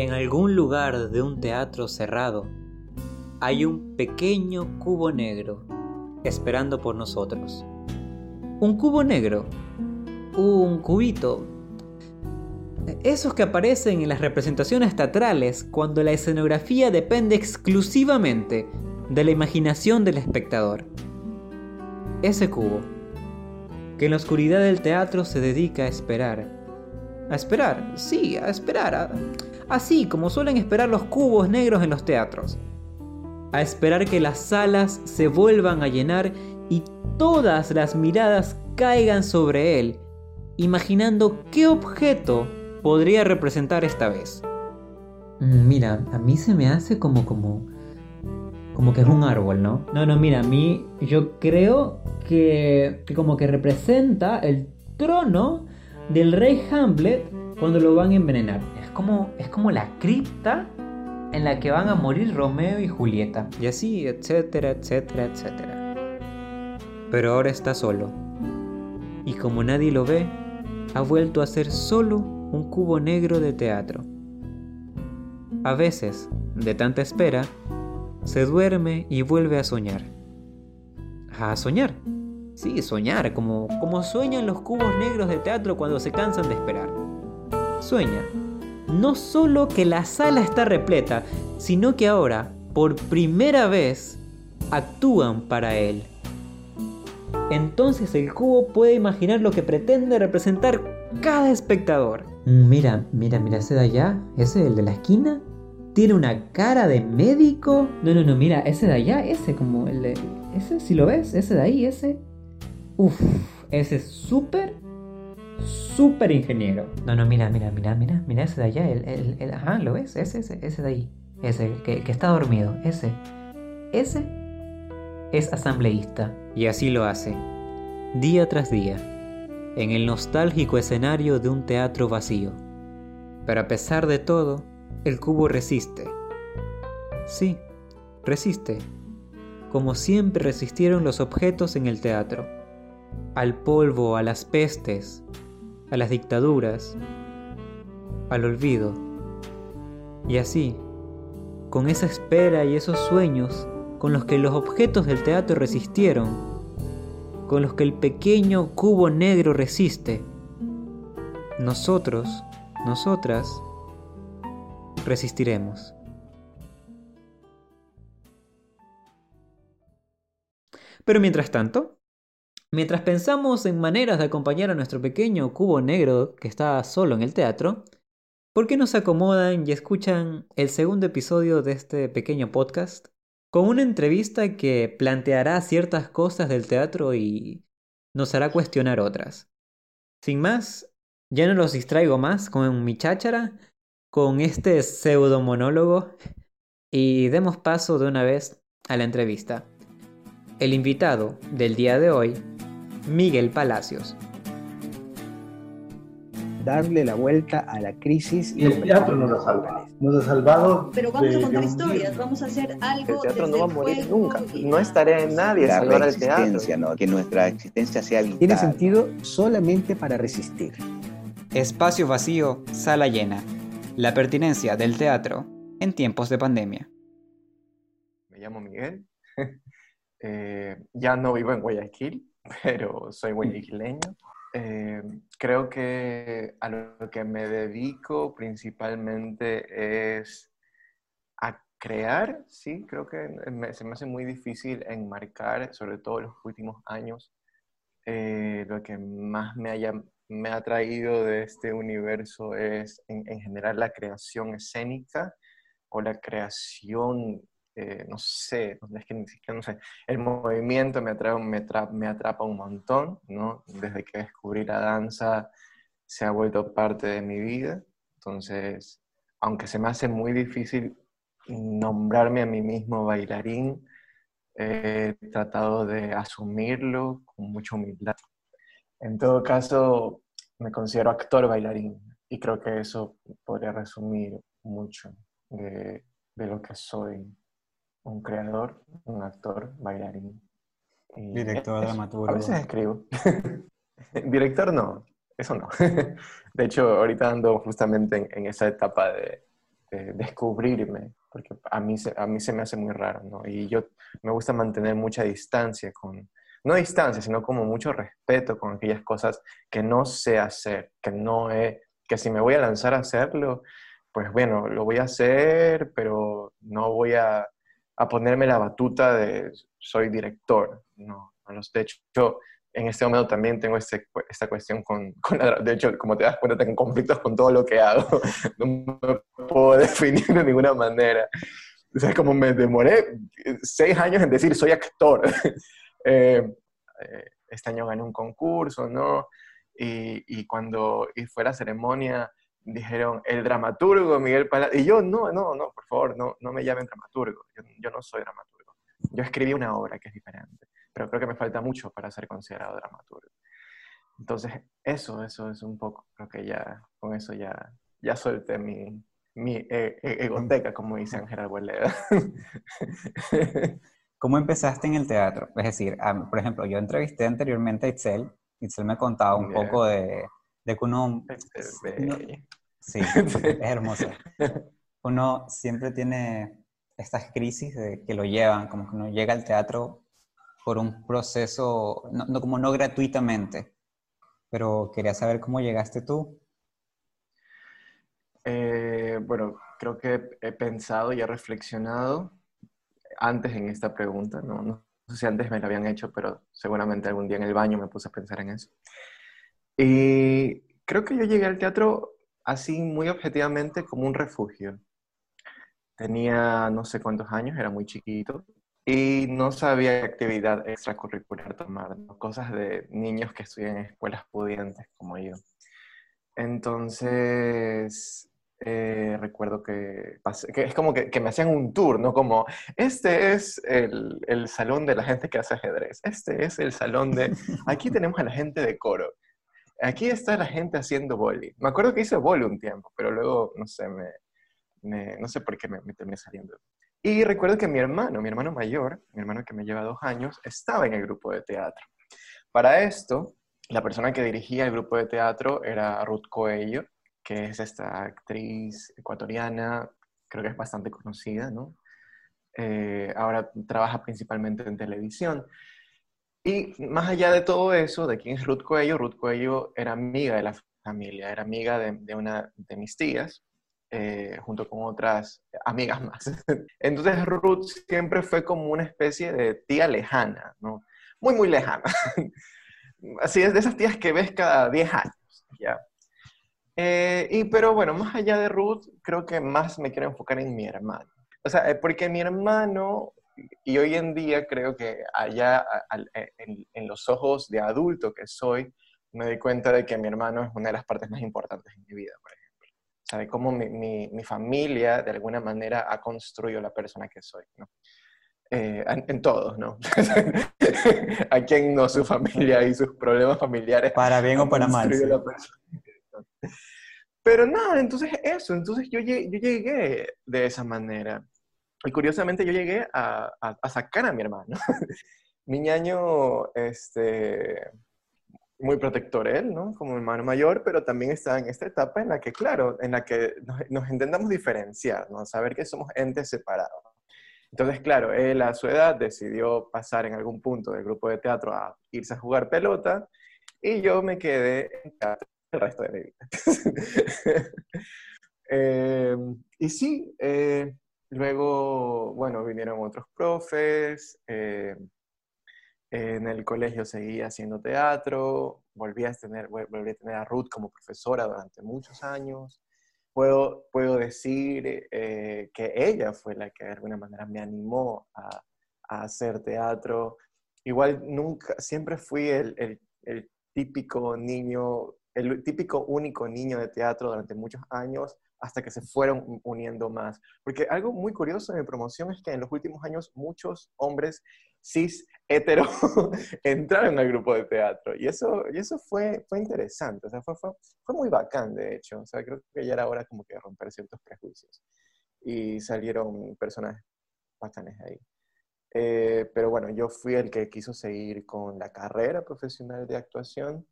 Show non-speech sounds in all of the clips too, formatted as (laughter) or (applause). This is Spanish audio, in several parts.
En algún lugar de un teatro cerrado hay un pequeño cubo negro esperando por nosotros. Un cubo negro, un cubito. Esos que aparecen en las representaciones teatrales cuando la escenografía depende exclusivamente de la imaginación del espectador. Ese cubo, que en la oscuridad del teatro se dedica a esperar. A esperar, sí, a esperar. Así como suelen esperar los cubos negros en los teatros. A esperar que las salas se vuelvan a llenar y todas las miradas caigan sobre él, imaginando qué objeto podría representar esta vez. Mm, mira, a mí se me hace como como como que es un árbol, ¿no? No, no, mira, a mí yo creo que, que como que representa el trono del rey Hamlet cuando lo van a envenenar. Es como, la cripta en la que van a morir Romeo y Julieta. Y así, etcétera, etcétera, etcétera. Pero ahora está solo. Y como nadie lo ve, ha vuelto a ser solo un cubo negro de teatro. A veces, de tanta espera, se duerme y vuelve a soñar. A soñar. Sí, soñar, como, como sueñan los cubos negros de teatro cuando se cansan de esperar. Sueña. No solo que la sala está repleta, sino que ahora, por primera vez, actúan para él. Entonces el cubo puede imaginar lo que pretende representar cada espectador. Mira, mira, mira ese de allá, ese el de la esquina, tiene una cara de médico. No, no, no, mira, ese de allá, ese como el de... Ese, si lo ves, ese de ahí, ese... Uf, ese es súper, súper ingeniero. No, no, mira, mira, mira, mira, mira ese de allá, el, el, ajá, ¿lo ves? Ese, ese, ese de ahí. Ese, que, que está dormido, ese. Ese es asambleísta. Y así lo hace, día tras día, en el nostálgico escenario de un teatro vacío. Pero a pesar de todo, el cubo resiste. Sí, resiste, como siempre resistieron los objetos en el teatro, al polvo, a las pestes, a las dictaduras, al olvido. Y así, con esa espera y esos sueños con los que los objetos del teatro resistieron, con los que el pequeño cubo negro resiste, nosotros, nosotras, resistiremos. Pero mientras tanto, mientras pensamos en maneras de acompañar a nuestro pequeño cubo negro que está solo en el teatro, ¿por qué no se acomodan y escuchan el segundo episodio de este pequeño podcast? Con una entrevista que planteará ciertas cosas del teatro y nos hará cuestionar otras. Sin más, ya no los distraigo más con mi cháchara con este pseudo monólogo y demos paso de una vez a la entrevista. El invitado del día de hoy, Miguel Palacios. Darle la vuelta a la crisis. Y el teatro nos ha salvado. Nos ha salvado. Pero vamos a contar historias, vamos a hacer algo. El teatro no va a morir nunca. No es tarea de nadie salvar el teatro. ¿no? Que nuestra existencia sea vital. Tiene sentido solamente para resistir. Espacio vacío, sala llena la pertinencia del teatro en tiempos de pandemia. Me llamo Miguel. (laughs) Eh, ya no vivo en Guayaquil, (laughs) pero soy guayaquileño. Eh, creo que a lo que me dedico principalmente es a crear, sí, creo que se me hace muy difícil enmarcar, sobre todo en los últimos años, eh, lo que más me haya me ha traído de este universo es en, general la creación escénica o la creación, eh, no sé, es que ni siquiera, no sé, el movimiento me, atrapa, me, me atrapa un montón, ¿no? Desde que descubrí la danza se ha vuelto parte de mi vida, entonces, aunque se me hace muy difícil nombrarme a mí mismo bailarín, he tratado de asumirlo con mucha humildad. En todo caso, me considero actor bailarín y creo que eso podría resumir mucho de, lo que soy. Un creador, un actor, bailarín. Director, dramaturgo. A veces escribo. (laughs) Director no, eso no. (laughs) De hecho, ahorita ando justamente en, esa etapa de, descubrirme, porque a mí, a mí se me hace muy raro, ¿no? Y yo me gusta mantener mucha distancia con, no distancia, sino como mucho respeto con aquellas cosas que no sé hacer, que no he, que si me voy a lanzar a hacerlo, pues bueno, lo voy a hacer, pero no voy a, a ponerme la batuta de soy director, no, no De hecho, en este momento también tengo este, esta cuestión con, (laughs) con de hecho, como te das cuenta, tengo conflictos con todo lo que hago, (laughs) no me puedo (laughs) definir de ninguna manera. O sea, como me demoré seis años en decir soy actor. Eh, eh, este año gané un concurso, ¿no? Y, y cuando y fue la ceremonia, dijeron, el dramaturgo Miguel Palacio. Y yo, no, no, no, por favor, no, no me llamen dramaturgo. Yo, yo no soy dramaturgo. Yo escribí una obra que es diferente pero creo que me falta mucho para ser considerado dramaturgo. Entonces, eso, eso es un poco, creo que ya, con eso ya, ya solté mi, mi e, e, egoteca, como dice Ángel Arboleda. (laughs) ¿Cómo empezaste en el teatro? Es decir, por ejemplo, yo entrevisté anteriormente a Itzel, Itzel me contaba un poco de, de que uno... sí, (laughs) es hermoso. Uno siempre tiene estas crisis de que lo llevan, como que uno llega al teatro por un proceso, no, como no gratuitamente, pero quería saber cómo llegaste tú. Eh, bueno, creo que he pensado y he reflexionado antes en esta pregunta, no, no sé si antes me la habían hecho, pero seguramente algún día en el baño me puse a pensar en eso. Y creo que yo llegué al teatro así muy objetivamente como un refugio. Tenía no sé cuántos años, era muy chiquito, y no sabía qué actividad extracurricular tomar, cosas de niños que estudian en escuelas pudientes como yo. Entonces, eh, recuerdo que, que, es como que, que, me hacían un tour, ¿no? Como, este es el, el, salón de la gente que hace ajedrez, este es el salón de, aquí tenemos a la gente de coro, aquí está la gente haciendo boli. Me acuerdo que hice boli un tiempo, pero luego, no sé, me, me no sé por qué me, me terminé saliendo. Y recuerdo que mi hermano, mi hermano mayor, mi hermano que me lleva dos años, estaba en el grupo de teatro. Para esto, la persona que dirigía el grupo de teatro era Ruth Coello, que es esta actriz ecuatoriana, creo que es bastante conocida, ¿no? Eh, ahora trabaja principalmente en televisión. Y más allá de todo eso, de quién es Ruth Coello, Ruth Coello era amiga de la familia, era amiga de, de una de mis tías, eh, junto con otras amigas más. (laughs) Entonces Ruth siempre fue como una especie de tía lejana, ¿no? Muy, muy lejana. (laughs) Así es, de esas tías que ves cada 10 años, ¿ya? Eh, y pero bueno, más allá de Ruth, creo que más me quiero enfocar en mi hermano. O sea, eh, porque mi hermano, y hoy en día creo que allá en, en los ojos de adulto que soy, me doy cuenta de que mi hermano es una de las partes más importantes en mi vida, por ejemplo de cómo mi, mi, familia de alguna manera ha construido la persona que soy, ¿no? Eh, en, todos, ¿no? (laughs) a quien no su familia y sus problemas familiares. Para bien o para mal. Pero nada, entonces eso, entonces yo yo llegué de esa manera. Y curiosamente yo llegué a, a, sacar a mi hermano. (laughs) mi ñaño, este, muy protector él, ¿no? Como hermano mayor, pero también está en esta etapa en la que, claro, en la que nos, intentamos diferenciar, ¿no? Saber que somos entes separados. Entonces, claro, él a su edad decidió pasar en algún punto del grupo de teatro a irse a jugar pelota y yo me quedé en el resto de mi vida. (laughs) Em, y sí, eh, luego, bueno, vinieron otros profes. Eh, en el colegio seguí haciendo teatro, volví a, tener, volví a tener a Ruth como profesora durante muchos años. Puedo, puedo decir eh, que ella fue la que de alguna manera me animó a, hacer teatro. Igual nunca, siempre fui el, el típico niño, el típico único niño de teatro durante muchos años, hasta que se fueron uniendo más. Porque algo muy curioso de mi promoción es que en los últimos años muchos hombres cis hetero (laughs) entraron al grupo de teatro. Y eso, y eso fue, fue interesante, o sea, fue, fue, fue muy bacán, de hecho. O sea, creo que ya era hora como que romper ciertos prejuicios. Y salieron personas bacanes ahí. Eh, pero bueno, yo fui el que quiso seguir con la carrera profesional de actuación.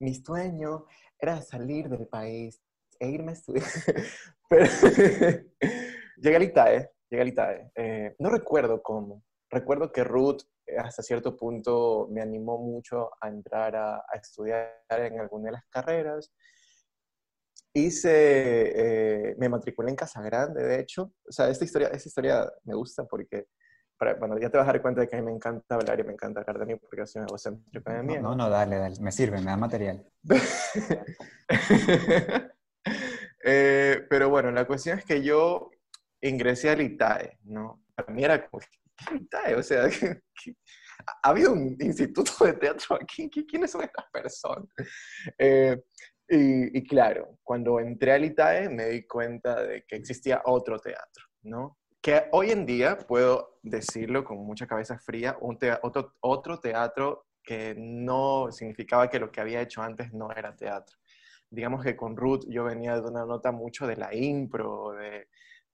Mi sueño era salir del país, e irme a estudiar. (laughs) Pero (laughs) llegué al ITAE, llegué al ITAE. Eh, no recuerdo cómo. Recuerdo que Ruth eh, hasta cierto punto me animó mucho a entrar a, a estudiar en alguna de las carreras. Hice, eh, me matriculé en Casa Grande, de hecho. O sea, esta historia, esta historia me gusta porque bueno, ya te vas a dar cuenta de que a mí me encanta hablar y me encanta hablar de mí porque soy egocéntrico de mí. No, no, dale, dale, me sirve, me da material. (laughs) Eh, pero bueno, la cuestión es que yo ingresé al ITAE, ¿no? Para mí era como, ¿qué ITAE? O sea, (laughs) ¿ha habido un instituto de teatro aquí? ¿Quiénes son estas personas? Eh, y, y claro, cuando entré al ITAE me di cuenta de que existía otro teatro, ¿no? que hoy en día puedo decirlo con mucha cabeza fría, un otro, otro teatro que no significaba que lo que había hecho antes no era teatro. Digamos que con Ruth yo venía de una nota mucho de la impro, de,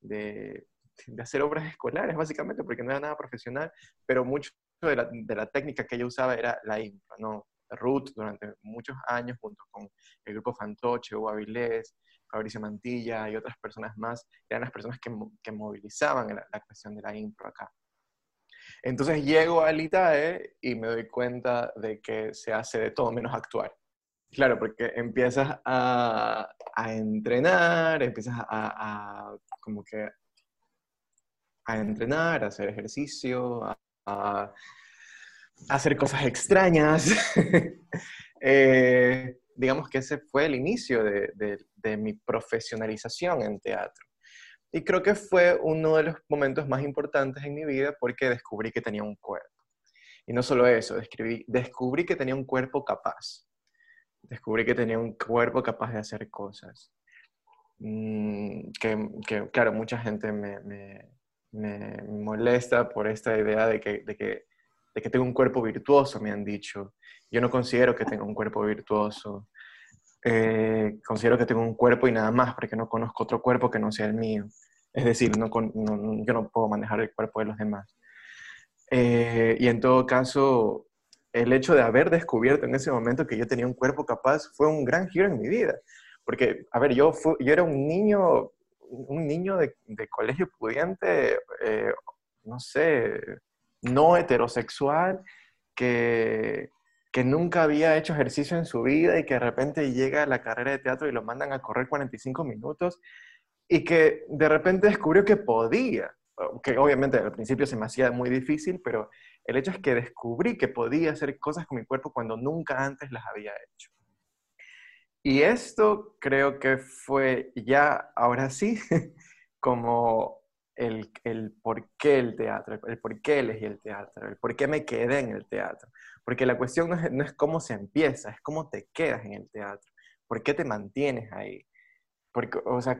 de, de hacer obras escolares, básicamente, porque no era nada profesional, pero mucho de la, de la técnica que ella usaba era la impro, ¿no? Ruth durante muchos años, junto con el grupo Fantoche, Hugo Avilés, Fabricio Mantilla y otras personas más, eran las personas que, que movilizaban la, cuestión de la impro acá. Entonces llego al ITAE y me doy cuenta de que se hace de todo menos actuar. Claro, porque empiezas a, a entrenar, empiezas a, a, como que a entrenar, a hacer ejercicio, a, a hacer cosas extrañas. (laughs) eh, digamos que ese fue el inicio de, mi profesionalización en teatro. Y creo que fue uno de los momentos más importantes en mi vida porque descubrí que tenía un cuerpo. Y no solo eso, descubrí, descubrí que tenía un cuerpo capaz. Descubrí que tenía un cuerpo capaz de hacer cosas. Mm, que, claro, mucha gente me, me, molesta por esta idea de que, de que, de que tengo un cuerpo virtuoso, me han dicho. Yo no considero que tenga un cuerpo virtuoso. Eh, considero que tengo un cuerpo y nada más, porque no conozco otro cuerpo que no sea el mío. Es decir, no, yo no puedo manejar el cuerpo de los demás. Eh, y en todo caso, el hecho de haber descubierto en ese momento que yo tenía un cuerpo capaz fue un gran giro en mi vida. Porque, a ver, yo, era un niño, un niño de, colegio pudiente, eh, no sé, no heterosexual, que, que nunca había hecho ejercicio en su vida y que de repente llega a la carrera de teatro y lo mandan a correr 45 minutos y que de repente descubrió que podía, que obviamente al principio se me hacía muy difícil, pero el hecho es que descubrí que podía hacer cosas con mi cuerpo cuando nunca antes las había hecho. Y esto creo que fue ya, ahora sí, (laughs) como el, el por qué el teatro, el por qué elegí el teatro, el por qué me quedé en el teatro. Porque la cuestión no es, cómo se empieza, es cómo te quedas en el teatro. ¿Por qué te mantienes ahí? Porque, o sea,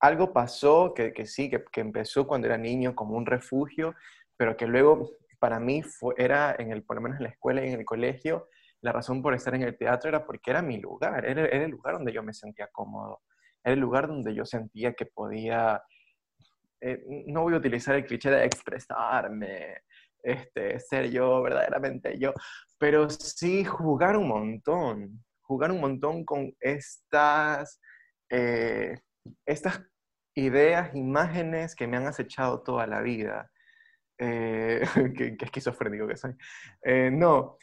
algo pasó que, que sí, que, que, empezó cuando era niño como un refugio, pero que luego para mí fue, era, en el, por lo menos en la escuela y en el colegio, la razón por estar en el teatro era porque era mi lugar, era, el lugar donde yo me sentía cómodo, era el lugar donde yo sentía que podía, eh, no voy a utilizar el cliché de expresarme, este, ser yo, verdaderamente yo, pero sí jugar un montón, jugar un montón con estas, eh, estas ideas, imágenes que me han acechado toda la vida. Eh, (laughs) qué, esquizofrénico que soy. Eh, no,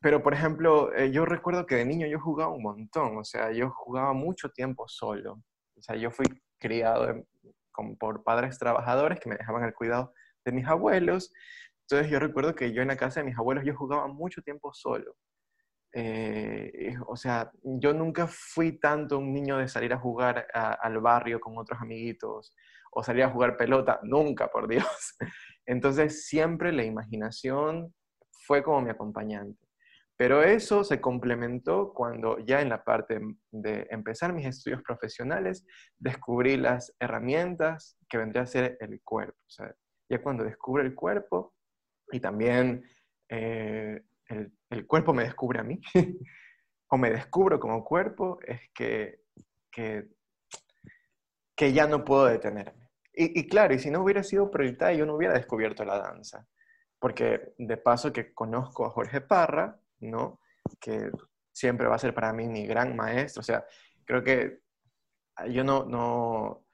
pero por ejemplo, yo recuerdo que de niño yo jugaba un montón, o sea, yo jugaba mucho tiempo solo. O sea, yo fui criado por padres trabajadores que me dejaban el cuidado de mis abuelos entonces yo recuerdo que yo en la casa de mis abuelos yo jugaba mucho tiempo solo. Eh, o sea, yo nunca fui tanto un niño de salir a jugar al barrio con otros amiguitos o salir a jugar pelota, nunca, por Dios. (laughs) Entonces siempre la imaginación fue como mi acompañante. Pero eso se complementó cuando ya en la parte de empezar mis estudios profesionales descubrí las herramientas que vendría a ser el cuerpo. O ya cuando descubro el cuerpo, y también eh, el, cuerpo me descubre a mí, (laughs) o me descubro como cuerpo, es que, que, ya no puedo detenerme. Y, claro, y si no hubiera sido prioritario, yo no hubiera descubierto la danza. Porque de paso que conozco a Jorge Parra, ¿no? Que siempre va a ser para mí mi gran maestro. O sea, creo que yo no, no,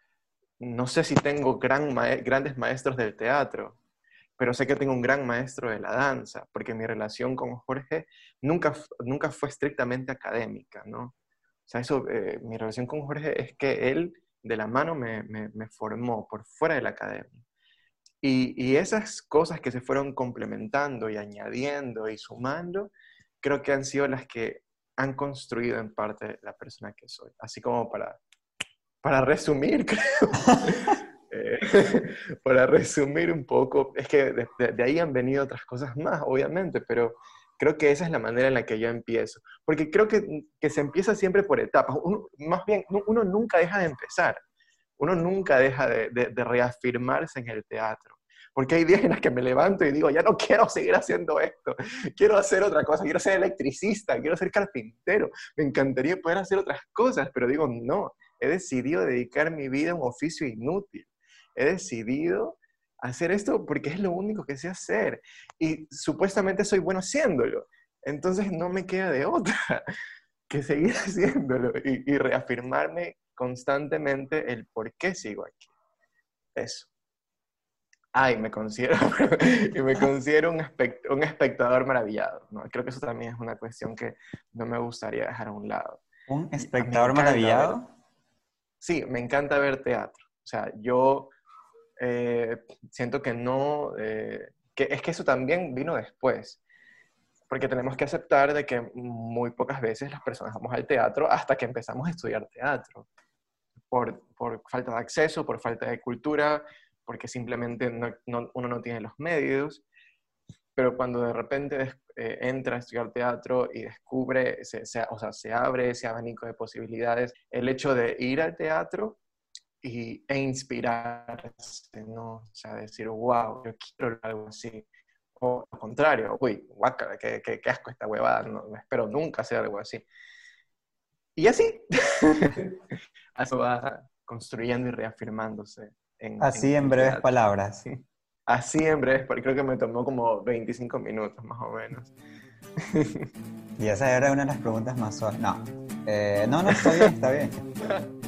no sé si tengo gran grandes maestros del teatro, pero sé que tengo un gran maestro de la danza, porque mi relación con Jorge nunca, nunca fue estrictamente académica, ¿no? O sea, eso, eh, mi relación con Jorge es que él de la mano me, formó por fuera de la academia. Y, esas cosas que se fueron complementando y añadiendo y sumando, creo que han sido las que han construido en parte la persona que soy. Así como para, para resumir, (laughs) creo. Eh, (laughs) para resumir un poco, es que de, ahí han venido otras cosas más, obviamente, pero creo que esa es la manera en la que yo empiezo. Porque creo que, que se empieza siempre por etapas. Uno, más bien, uno nunca deja de empezar. Uno nunca deja de, de reafirmarse en el teatro. Porque hay días en los que me levanto y digo, ya no quiero seguir haciendo esto, quiero hacer otra cosa, quiero ser electricista, quiero ser carpintero, me encantaría poder hacer otras cosas, pero digo, no, he decidido dedicar mi vida a un oficio inútil, he decidido hacer esto porque es lo único que sé hacer y supuestamente soy bueno haciéndolo, entonces no me queda de otra (laughs) que seguir (laughs) haciéndolo y, y reafirmarme constantemente el por qué sigo aquí. Eso ay, me considero, (laughs) y me considero un, un espectador maravillado. ¿no? Creo que eso también es una cuestión que no me gustaría dejar a un lado. ¿Un espectador maravillado? sí, me encanta ver teatro. O sea, yo eh, siento que no, eh, que es que eso también vino después. Porque tenemos que aceptar de que muy pocas veces las personas vamos al teatro hasta que empezamos a estudiar teatro. Por, por falta de acceso, por falta de cultura, porque simplemente uno no tiene los medios, pero cuando de repente eh, entra a estudiar teatro y descubre, se, o sea, se abre ese abanico de posibilidades, el hecho de ir al teatro y, e inspirarse, ¿no? O sea, decir, wow, yo quiero algo así. O al contrario, uy, guácala, qué, qué, asco esta huevada, no, espero nunca hacer algo así. Y así, (laughs) eso va construyendo y reafirmándose Así en, breves palabras. Así en breves, porque creo que me tomó como 25 minutos más o menos. (laughs) y esa era una de las preguntas más... No, eh, no, no, está bien, está bien. (laughs)